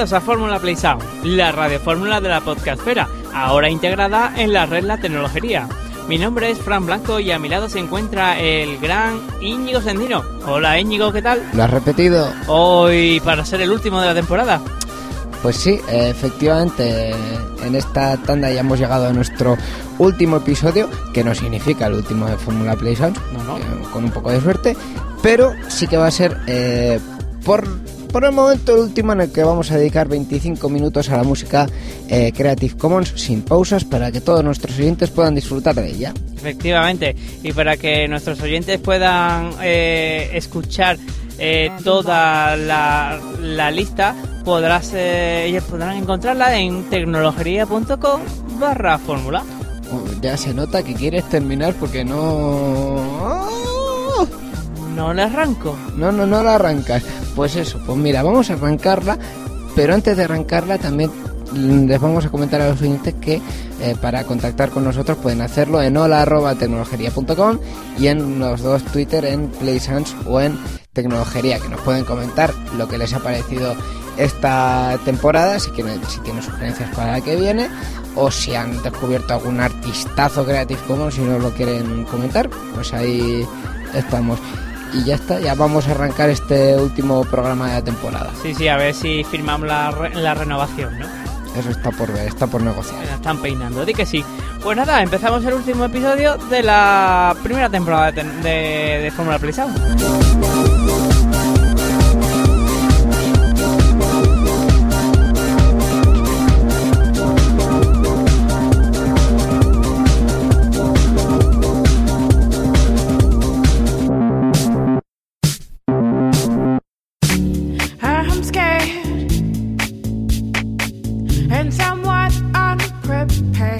Bienvenidos a Fórmula Play Sound, la radiofórmula de la podcastfera, ahora integrada en la red La Tecnología. Mi nombre es Fran Blanco y a mi lado se encuentra el gran Íñigo Sendino. Hola Íñigo, ¿qué tal? Lo has repetido. Hoy para ser el último de la temporada. Pues sí, efectivamente, en esta tanda ya hemos llegado a nuestro último episodio, que no significa el último de Fórmula Play Sound, No, no. eh, con un poco de suerte, pero sí que va a ser eh, por, por el momento el último en el que vamos a dedicar 25 minutos a la música eh, Creative Commons sin pausas para que todos nuestros oyentes puedan disfrutar de ella. Efectivamente, y para que nuestros oyentes puedan eh, escuchar eh, toda la, la lista, podrás, ellos podrán encontrarla en tecnologería.com barra fórmula. Ya se nota que quieres terminar porque no... No le arranco. No, no, no la arrancas. Pues eso, pues mira, vamos a arrancarla, pero antes de arrancarla también les vamos a comentar a los oyentes que eh, para contactar con nosotros pueden hacerlo en hola.tecnologería.com y en los dos Twitter en PlaySans o en Tecnologería, que nos pueden comentar lo que les ha parecido esta temporada, si, quieren, si tienen sugerencias para la que viene, o si han descubierto algún artistazo Creative Commons y nos lo quieren comentar, pues ahí estamos. Y ya está, ya vamos a arrancar este último programa de la temporada. Sí, sí, a ver si firmamos la, re- la renovación, ¿no? Eso está por ver, está por negociar. Me la están peinando, di que sí. Pues nada, empezamos el último episodio de la primera temporada de, de Fórmula Play Sound. And somewhat unprepared.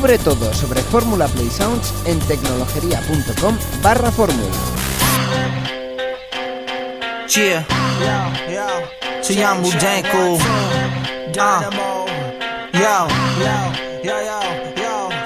Descubre todo sobre Fórmula Play Sounds en tecnologería.com barra fórmula.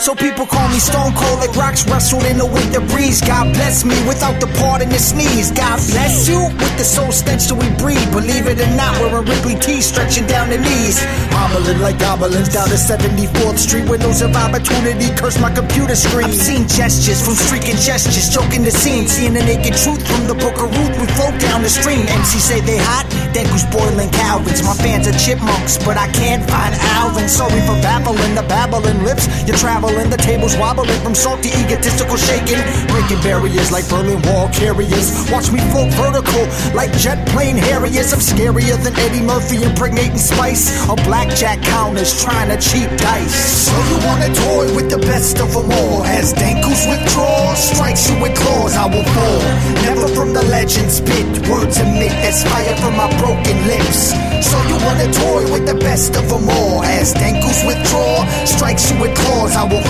So people call me Stone Cold like rocks wrestled in the winter breeze. God bless me without the part in the sneeze. God bless you with the soul stench that we breathe. Believe it or not, we're a Wrigley T stretching down the knees. Hobbling like goblins down to 74th Street. Windows of opportunity curse my computer screen. I've seen gestures from streaking gestures, choking the scene. Seeing the naked truth from the book of Ruth. We float down the stream. MC say they hot, then who's boiling Calvins. My fans are chipmunks, but I can't find Alvin. Sorry for babbling the babbling lips. You travel wobbling, the tables wobbling from salty egotistical shaking, breaking barriers like Berlin Wall carriers. Watch me float vertical like jet plane harriers. I'm scarier than Eddie Murphy impregnating spice. Or blackjack counters trying to cheat dice. So you want a toy with the best of them all? As Dankus withdraws, strikes you with claws, I will fall. Never from the legends spit words emit as fire from my broken lips. So you want a toy with the best of them all? As Dankus withdraw, strikes you with claws, I will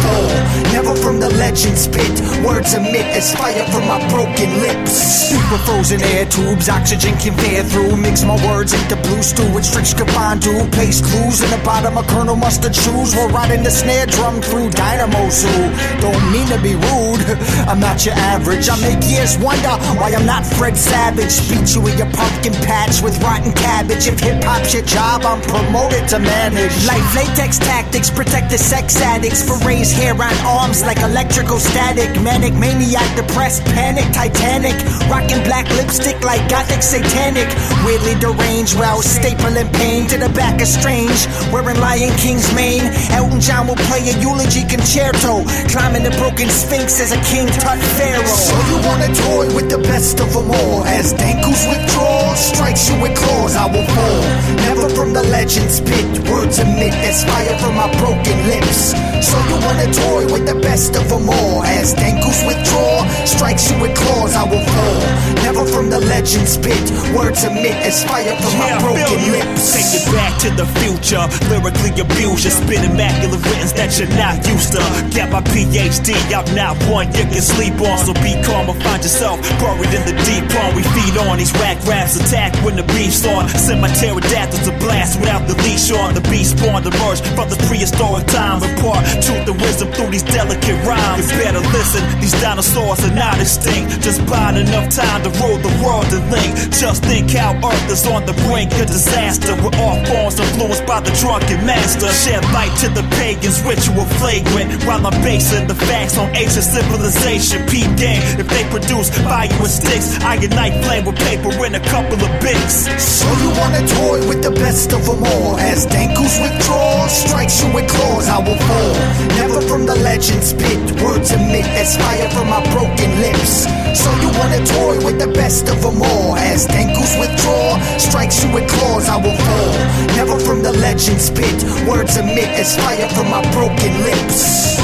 Never from the legend spit. Words emit as fire from my broken lips. Super frozen air tubes, oxygen can fare through. Mix my words into blue stew with strict do. Place clues in the bottom of Colonel Mustard shoes. We're riding the snare drum through dynamos who don't mean to be rude. I'm not your average. I make years wonder why I'm not Fred Savage. Beat you in your pumpkin patch with rotten cabbage. If hip hop's your job, I'm promoted to manage. Life latex tactics protect the sex addicts for raise hair on arms like electrical static. Manic, maniac, depressed, panic, titanic. Rocking black lipstick like gothic satanic. Weirdly deranged while stapling pain to the back of strange. Wearing Lion King's mane. Elton John will play a eulogy concerto. Climbing the broken sphinx as a king tut pharaoh. So you want a toy with the best of them all. As Dankus withdraws, strikes you with claws, I will fall. Never from the legends spit. Words emit as fire from my broken lips. So you want a toy with the best of them all. As Dankus withdraw, strikes you with claws, I will fall. Never from the legend spit. Words emit as fire from my Yeah, I broken lips. Take it back to the future. Lyrically abuse you. Spit immaculate writtens that you're not used to. Get my PhD, I'm not one you can sleep on. So be calm or find yourself buried in the deep pond. We feed on these whack raps, attack when the beef's on. Send my pterodactyls to blast without the leash on. The beast spawned emerged from the prehistoric time. Impart truth and wisdom through these delicate rhymes. Better listen, these dinosaurs are not extinct. Just buying enough time to rule the world and link. Just think how Earth is on the brink of disaster. We're all forms influenced by the drunken master. Shed light to the pagans, ritual flagrant. While I'm basing the facts on ancient civilization. Peep game, if they produce fire with sticks, I ignite flame with paper and a couple of bits. So you want a toy with the best of them all. As Dankus withdraws, strikes you with claws, I will fall. Never from the legend spit. Words emit as fire from my broken lips. So you wanna toy with the best of them all. As Dankus withdraw, strikes you with claws, I will fall. Never from the legend spit. Words emit as fire from my broken lips.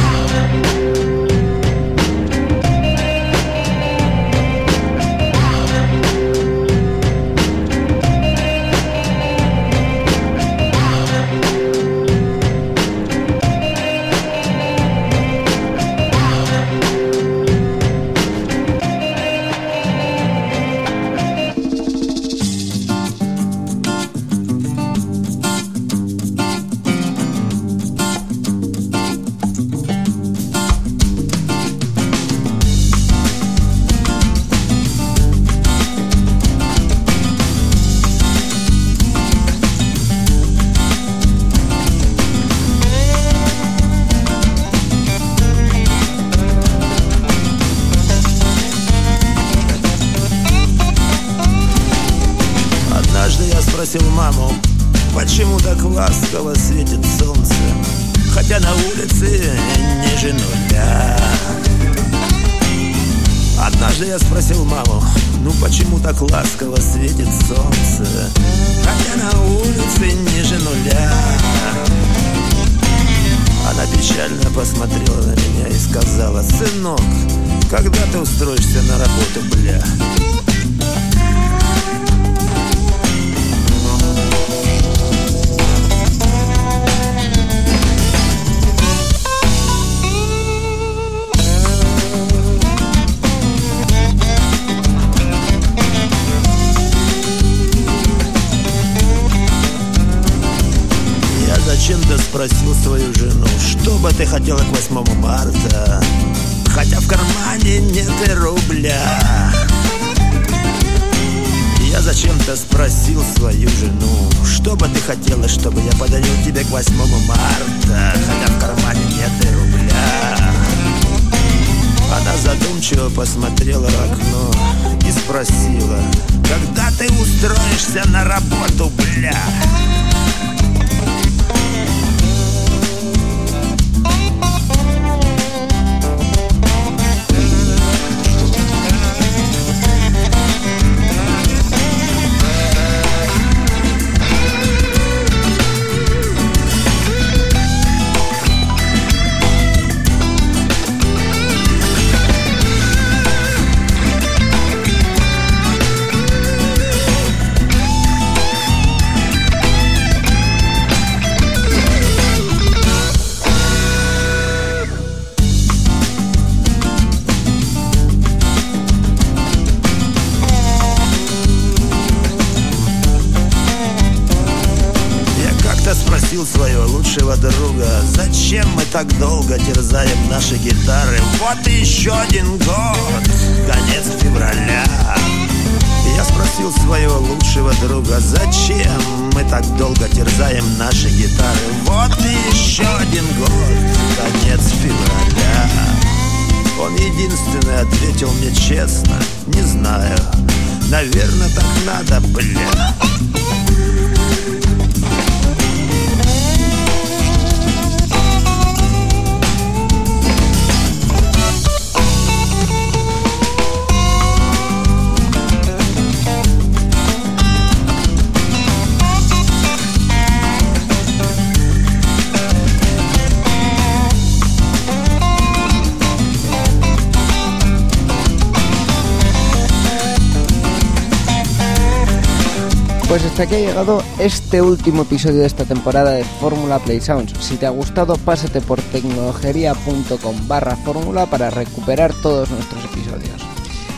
Солнце, хотя на улице ниже нуля. Однажды я спросил маму, ну почему так ласково светит солнце, хотя на улице ниже нуля. Она печально посмотрела на меня и сказала, сынок, когда ты устроишься на работу, бля? Что бы ты хотела к 8 марта? Хотя в кармане нет и рубля Я зачем-то спросил свою жену Что бы ты хотела, чтобы я подарил тебе к 8 марта Хотя в кармане нет и рубля Она задумчиво посмотрела в окно И спросила Когда ты устроишься на работу, бля? Лучшего друга. Зачем мы так долго терзаем наши гитары? Вот еще один год, конец февраля. Я спросил своего лучшего друга Зачем мы так долго терзаем наши гитары? Вот еще один год, конец февраля. Он единственный ответил мне честно Не знаю, наверное так надо, бля hasta aquí ha llegado este último episodio de esta temporada de Fórmula Play Sounds. Si te ha gustado, pásate por tecnologería.com barra fórmula para recuperar todos nuestros episodios.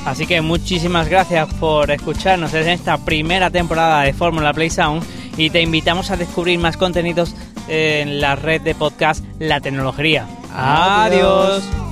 Así que muchísimas gracias por escucharnos en esta primera temporada de Fórmula Play Sound y te invitamos a descubrir más contenidos en la red de podcast La Tecnología. Adiós. Adiós.